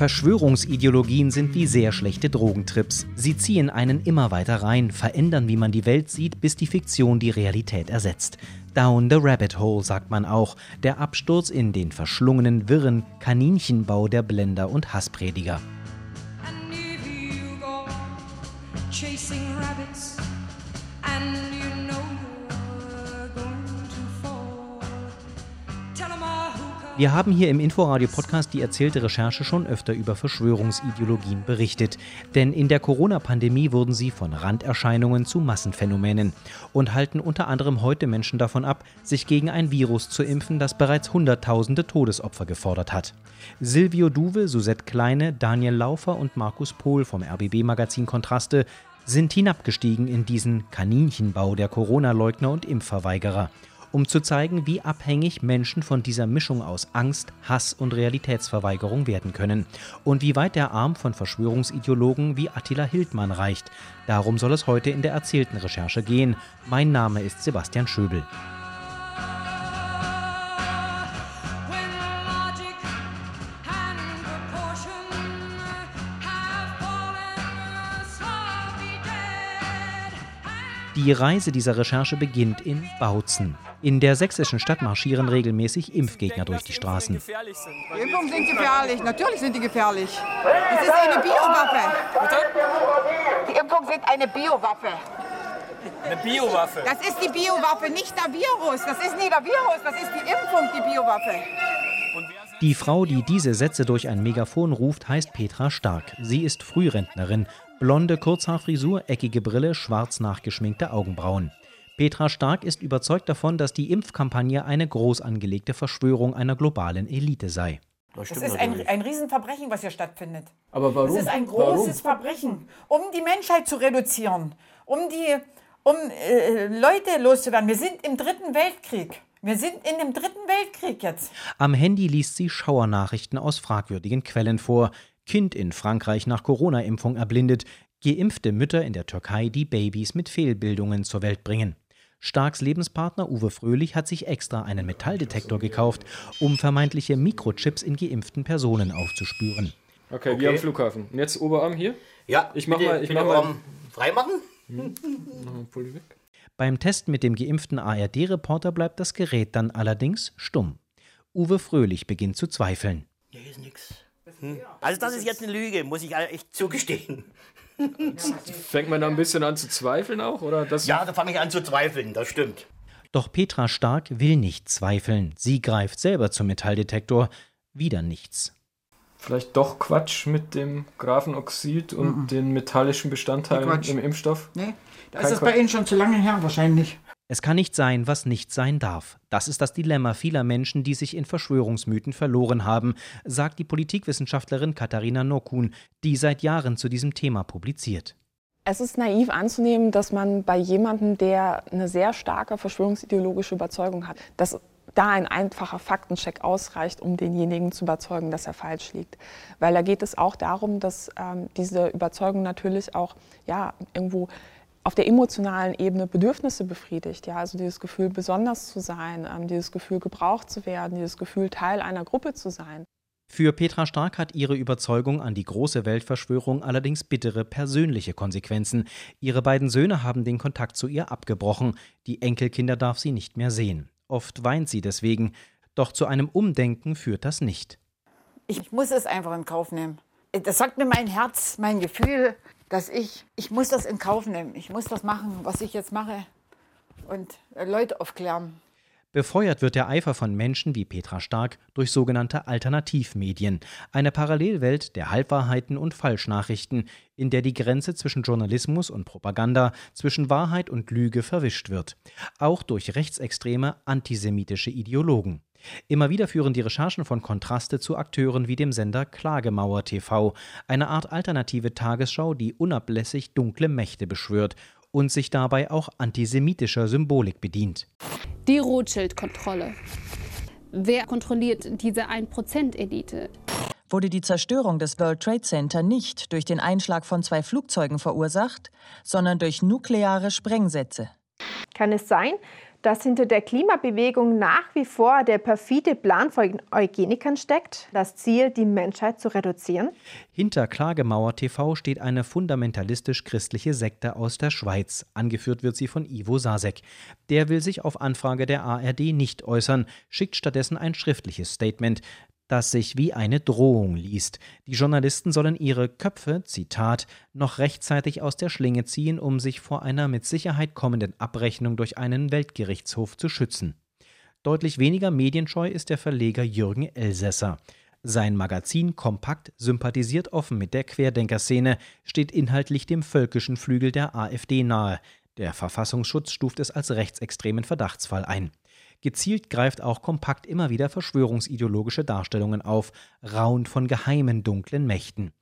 Verschwörungsideologien sind wie sehr schlechte Drogentrips. Sie ziehen einen immer weiter rein, verändern, wie man die Welt sieht, bis die Fiktion die Realität ersetzt. Down the Rabbit Hole, sagt man auch, der Absturz in den verschlungenen, wirren Kaninchenbau der Blender und Hassprediger. chasing rabbits and Wir haben hier im Inforadio-Podcast die erzählte Recherche schon öfter über Verschwörungsideologien berichtet. Denn in der Corona-Pandemie wurden sie von Randerscheinungen zu Massenphänomenen und halten unter anderem heute Menschen davon ab, sich gegen ein Virus zu impfen, das bereits Hunderttausende Todesopfer gefordert hat. Silvio Duve, Susette Kleine, Daniel Laufer und Markus Pohl vom RBB-Magazin Kontraste sind hinabgestiegen in diesen Kaninchenbau der Corona-Leugner und Impfverweigerer um zu zeigen, wie abhängig Menschen von dieser Mischung aus Angst, Hass und Realitätsverweigerung werden können und wie weit der Arm von Verschwörungsideologen wie Attila Hildmann reicht. Darum soll es heute in der erzählten Recherche gehen. Mein Name ist Sebastian Schöbel. Die Reise dieser Recherche beginnt in Bautzen. In der sächsischen Stadt marschieren regelmäßig Impfgegner durch die Straßen. Die Impfungen sind gefährlich, natürlich sind die gefährlich. Das ist eine Biowaffe. Die Impfungen sind eine Biowaffe. Eine Biowaffe? Das ist die Biowaffe, nicht der Virus. Das ist nicht der Virus, das ist die Impfung, die Biowaffe. Die Frau, die diese Sätze durch ein Megafon ruft, heißt Petra Stark. Sie ist Frührentnerin Blonde Kurzhaarfrisur, eckige Brille, schwarz nachgeschminkte Augenbrauen. Petra Stark ist überzeugt davon, dass die Impfkampagne eine groß angelegte Verschwörung einer globalen Elite sei. Das, das ist ein, ein Riesenverbrechen, was hier stattfindet. Aber warum? Das ist ein großes warum? Verbrechen, um die Menschheit zu reduzieren, um die um äh, Leute loszuwerden. Wir sind im Dritten Weltkrieg. Wir sind in dem Dritten Weltkrieg jetzt. Am Handy liest sie Schauernachrichten aus fragwürdigen Quellen vor. Kind in Frankreich nach Corona-Impfung erblindet, geimpfte Mütter in der Türkei, die Babys mit Fehlbildungen zur Welt bringen. Starks Lebenspartner Uwe Fröhlich hat sich extra einen Metalldetektor gekauft, um vermeintliche Mikrochips in geimpften Personen aufzuspüren. Okay, okay. wir am Flughafen. Und jetzt Oberarm hier? Ja, ich mach bitte, mal. Ich mach mal. Freimachen? Hm. Beim Test mit dem geimpften ARD-Reporter bleibt das Gerät dann allerdings stumm. Uwe Fröhlich beginnt zu zweifeln. Hier ist nichts. Hm. Also das ist jetzt eine Lüge, muss ich echt zugestehen. Fängt man da ein bisschen an zu zweifeln auch? Oder das ja, da fange ich an zu zweifeln, das stimmt. Doch Petra Stark will nicht zweifeln. Sie greift selber zum Metalldetektor. Wieder nichts. Vielleicht doch Quatsch mit dem Grafenoxid und mhm. den metallischen Bestandteilen im Impfstoff? Nee, da ist es bei Ihnen schon zu lange her wahrscheinlich. Es kann nicht sein, was nicht sein darf. Das ist das Dilemma vieler Menschen, die sich in Verschwörungsmythen verloren haben, sagt die Politikwissenschaftlerin Katharina Nokun, die seit Jahren zu diesem Thema publiziert. Es ist naiv anzunehmen, dass man bei jemandem, der eine sehr starke verschwörungsideologische Überzeugung hat, dass da ein einfacher Faktencheck ausreicht, um denjenigen zu überzeugen, dass er falsch liegt. Weil da geht es auch darum, dass ähm, diese Überzeugung natürlich auch ja, irgendwo auf der emotionalen Ebene Bedürfnisse befriedigt. Ja, also dieses Gefühl, besonders zu sein, ähm, dieses Gefühl, gebraucht zu werden, dieses Gefühl, Teil einer Gruppe zu sein. Für Petra Stark hat ihre Überzeugung an die große Weltverschwörung allerdings bittere persönliche Konsequenzen. Ihre beiden Söhne haben den Kontakt zu ihr abgebrochen. Die Enkelkinder darf sie nicht mehr sehen. Oft weint sie deswegen. Doch zu einem Umdenken führt das nicht. Ich muss es einfach in Kauf nehmen. Das sagt mir mein Herz, mein Gefühl dass ich, ich muss das in Kauf nehmen. Ich muss das machen, was ich jetzt mache und äh, Leute aufklären. Befeuert wird der Eifer von Menschen wie Petra Stark durch sogenannte Alternativmedien, eine Parallelwelt der Halbwahrheiten und Falschnachrichten, in der die Grenze zwischen Journalismus und Propaganda, zwischen Wahrheit und Lüge verwischt wird, auch durch rechtsextreme antisemitische Ideologen. Immer wieder führen die Recherchen von Kontraste zu Akteuren wie dem Sender Klagemauer TV, eine Art alternative Tagesschau, die unablässig dunkle Mächte beschwört und sich dabei auch antisemitischer Symbolik bedient. Die Rothschild-Kontrolle. Wer kontrolliert diese 1%-Elite? Wurde die Zerstörung des World Trade Center nicht durch den Einschlag von zwei Flugzeugen verursacht, sondern durch nukleare Sprengsätze? Kann es sein, dass hinter der Klimabewegung nach wie vor der perfide Plan von Eugenikern steckt, das Ziel, die Menschheit zu reduzieren? Hinter Klagemauer TV steht eine fundamentalistisch-christliche Sekte aus der Schweiz. Angeführt wird sie von Ivo Sasek. Der will sich auf Anfrage der ARD nicht äußern, schickt stattdessen ein schriftliches Statement das sich wie eine Drohung liest. Die Journalisten sollen ihre Köpfe, Zitat, noch rechtzeitig aus der Schlinge ziehen, um sich vor einer mit Sicherheit kommenden Abrechnung durch einen Weltgerichtshof zu schützen. Deutlich weniger medienscheu ist der Verleger Jürgen Elsässer. Sein Magazin Kompakt sympathisiert offen mit der Querdenkerszene, steht inhaltlich dem völkischen Flügel der AfD nahe. Der Verfassungsschutz stuft es als rechtsextremen Verdachtsfall ein. Gezielt greift auch kompakt immer wieder verschwörungsideologische Darstellungen auf, raunt von geheimen dunklen Mächten.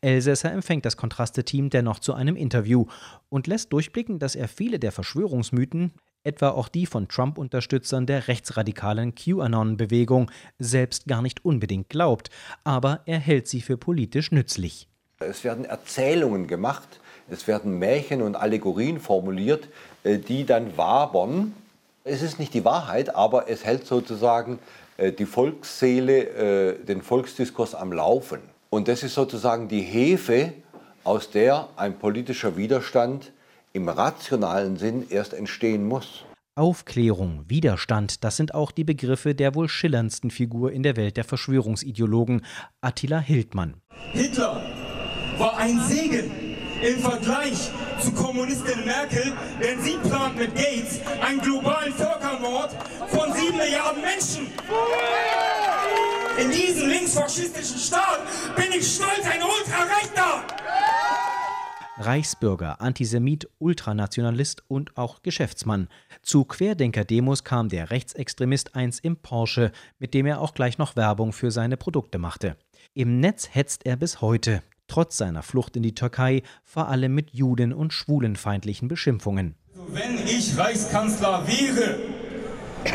Elsässer empfängt das Kontraste-Team dennoch zu einem Interview und lässt durchblicken, dass er viele der Verschwörungsmythen, etwa auch die von Trump-Unterstützern der rechtsradikalen QAnon-Bewegung, selbst gar nicht unbedingt glaubt, aber er hält sie für politisch nützlich. Es werden Erzählungen gemacht, es werden Märchen und Allegorien formuliert, äh, die dann wabern es ist nicht die Wahrheit, aber es hält sozusagen äh, die Volksseele, äh, den Volksdiskurs am Laufen. Und das ist sozusagen die Hefe, aus der ein politischer Widerstand im rationalen Sinn erst entstehen muss. Aufklärung, Widerstand, das sind auch die Begriffe der wohl schillerndsten Figur in der Welt der Verschwörungsideologen, Attila Hildmann. Hitler war ein Segen im Vergleich zu Kommunistin Merkel, denn sie plant mit Gates einen globalen Völkermord von sieben Milliarden Menschen. In diesem linksfaschistischen Staat bin ich stolz, ein Ultrarechter. Reichsbürger, Antisemit, Ultranationalist und auch Geschäftsmann. Zu Querdenker-Demos kam der Rechtsextremist eins im Porsche, mit dem er auch gleich noch Werbung für seine Produkte machte. Im Netz hetzt er bis heute trotz seiner Flucht in die Türkei vor allem mit juden- und schwulenfeindlichen Beschimpfungen. Wenn ich Reichskanzler wäre,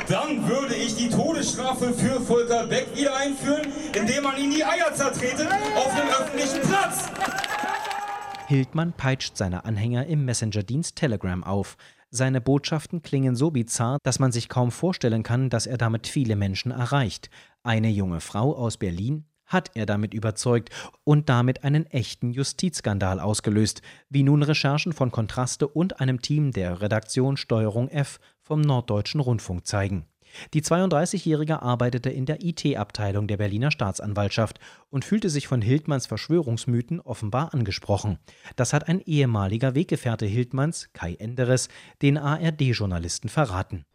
dann würde ich die Todesstrafe für Volker Beck wieder einführen, indem man ihn die Eier zertrete auf dem öffentlichen Platz. Hildmann peitscht seine Anhänger im Messenger-Dienst Telegram auf. Seine Botschaften klingen so bizarr, dass man sich kaum vorstellen kann, dass er damit viele Menschen erreicht. Eine junge Frau aus Berlin, hat er damit überzeugt und damit einen echten Justizskandal ausgelöst, wie nun Recherchen von Kontraste und einem Team der Redaktion Steuerung F vom Norddeutschen Rundfunk zeigen. Die 32-Jährige arbeitete in der IT-Abteilung der Berliner Staatsanwaltschaft und fühlte sich von Hildmanns Verschwörungsmythen offenbar angesprochen. Das hat ein ehemaliger Weggefährte Hildmanns, Kai Enderes, den ARD-Journalisten verraten.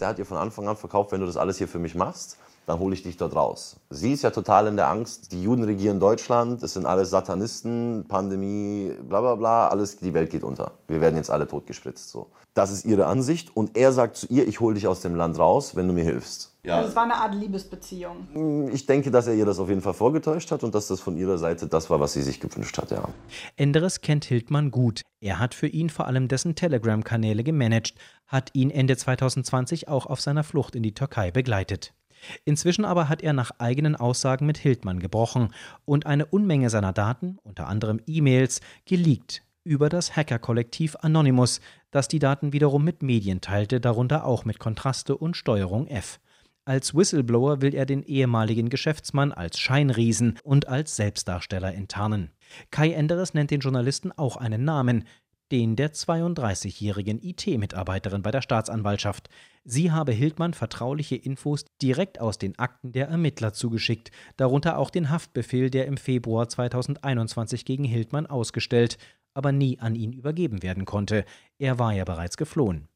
Der hat ihr von Anfang an verkauft, wenn du das alles hier für mich machst, dann hole ich dich dort raus. Sie ist ja total in der Angst, die Juden regieren Deutschland, es sind alles Satanisten, Pandemie, bla bla bla, alles, die Welt geht unter. Wir werden jetzt alle totgespritzt. So. Das ist ihre Ansicht und er sagt zu ihr, ich hole dich aus dem Land raus, wenn du mir hilfst. Ja. Also es war eine Art Liebesbeziehung. Hm, ich denke, dass er ihr das auf jeden Fall vorgetäuscht hat und dass das von ihrer Seite das war, was sie sich gewünscht hat, ja. Enderes kennt Hildmann gut. Er hat für ihn vor allem dessen Telegram-Kanäle gemanagt, hat ihn Ende 2020 auch auf seiner Flucht in die Türkei begleitet. Inzwischen aber hat er nach eigenen Aussagen mit Hildmann gebrochen und eine Unmenge seiner Daten, unter anderem E-Mails, geleakt über das Hacker-Kollektiv Anonymous, das die Daten wiederum mit Medien teilte, darunter auch mit Kontraste und Steuerung F. Als Whistleblower will er den ehemaligen Geschäftsmann als Scheinriesen und als Selbstdarsteller enttarnen. Kai Enderes nennt den Journalisten auch einen Namen, den der 32-jährigen IT-Mitarbeiterin bei der Staatsanwaltschaft. Sie habe Hildmann vertrauliche Infos direkt aus den Akten der Ermittler zugeschickt, darunter auch den Haftbefehl, der im Februar 2021 gegen Hildmann ausgestellt, aber nie an ihn übergeben werden konnte. Er war ja bereits geflohen.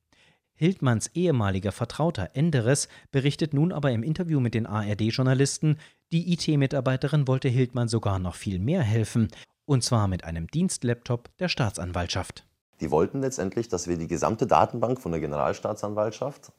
Hildmanns ehemaliger Vertrauter Enderes berichtet nun aber im Interview mit den ARD-Journalisten, die IT-Mitarbeiterin wollte Hildmann sogar noch viel mehr helfen und zwar mit einem Dienstlaptop der Staatsanwaltschaft. Die wollten letztendlich, dass wir die gesamte Datenbank von der Generalstaatsanwaltschaft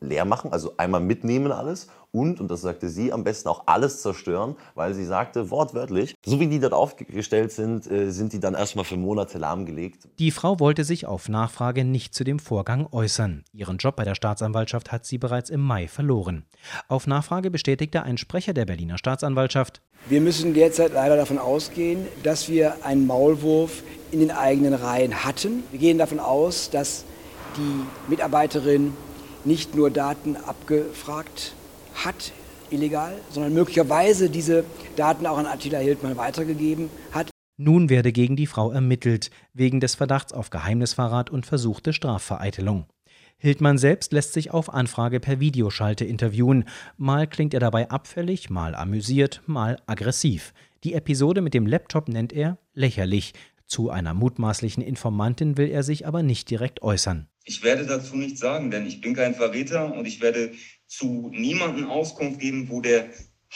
leer machen, also einmal mitnehmen alles und, und das sagte sie, am besten auch alles zerstören, weil sie sagte wortwörtlich, so wie die dort aufgestellt sind, äh, sind die dann erstmal für Monate lahmgelegt. Die Frau wollte sich auf Nachfrage nicht zu dem Vorgang äußern. Ihren Job bei der Staatsanwaltschaft hat sie bereits im Mai verloren. Auf Nachfrage bestätigte ein Sprecher der Berliner Staatsanwaltschaft, wir müssen derzeit leider davon ausgehen, dass wir einen Maulwurf in den eigenen Reihen hatten. Wir gehen davon aus, dass die Mitarbeiterin nicht nur Daten abgefragt hat, illegal, sondern möglicherweise diese Daten auch an Attila Hildmann weitergegeben hat. Nun werde gegen die Frau ermittelt, wegen des Verdachts auf Geheimnisverrat und versuchte Strafvereitelung. Hildmann selbst lässt sich auf Anfrage per Videoschalte interviewen. Mal klingt er dabei abfällig, mal amüsiert, mal aggressiv. Die Episode mit dem Laptop nennt er lächerlich. Zu einer mutmaßlichen Informantin will er sich aber nicht direkt äußern. Ich werde dazu nichts sagen, denn ich bin kein Verräter und ich werde zu niemandem Auskunft geben, wo der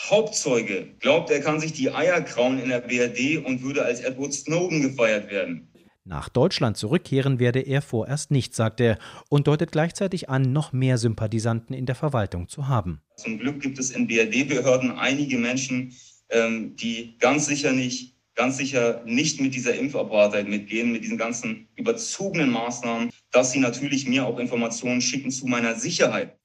Hauptzeuge glaubt, er kann sich die Eier krauen in der BRD und würde als Edward Snowden gefeiert werden. Nach Deutschland zurückkehren werde er vorerst nicht, sagt er, und deutet gleichzeitig an, noch mehr Sympathisanten in der Verwaltung zu haben. Zum Glück gibt es in BRD-Behörden einige Menschen, ähm, die ganz sicher nicht ganz sicher nicht mit dieser Impfapartheit mitgehen, mit diesen ganzen überzogenen Maßnahmen, dass sie natürlich mir auch Informationen schicken zu meiner Sicherheit.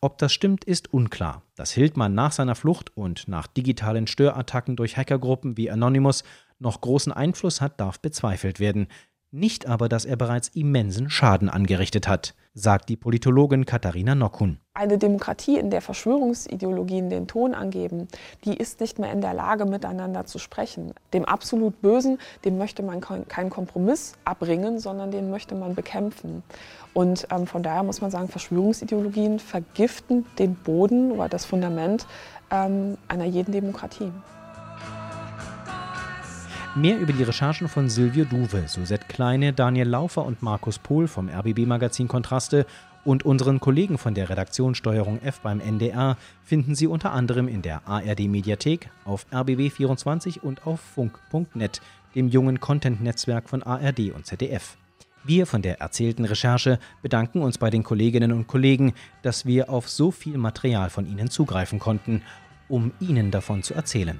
Ob das stimmt, ist unklar. Dass Hildmann nach seiner Flucht und nach digitalen Störattacken durch Hackergruppen wie Anonymous noch großen Einfluss hat, darf bezweifelt werden. Nicht aber, dass er bereits immensen Schaden angerichtet hat, sagt die Politologin Katharina Nockun. Eine Demokratie, in der Verschwörungsideologien den Ton angeben, die ist nicht mehr in der Lage, miteinander zu sprechen. Dem absolut Bösen, dem möchte man keinen Kompromiss abbringen, sondern den möchte man bekämpfen. Und ähm, von daher muss man sagen, Verschwörungsideologien vergiften den Boden oder das Fundament ähm, einer jeden Demokratie. Mehr über die Recherchen von Silvio Duwe, Suzette Kleine, Daniel Laufer und Markus Pohl vom RBB-Magazin Kontraste und unseren Kollegen von der Redaktion Steuerung F beim NDR finden Sie unter anderem in der ARD-Mediathek, auf RBB24 und auf funk.net, dem jungen Content-Netzwerk von ARD und ZDF. Wir von der erzählten Recherche bedanken uns bei den Kolleginnen und Kollegen, dass wir auf so viel Material von Ihnen zugreifen konnten, um Ihnen davon zu erzählen.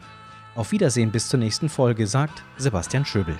Auf Wiedersehen bis zur nächsten Folge, sagt Sebastian Schöbel.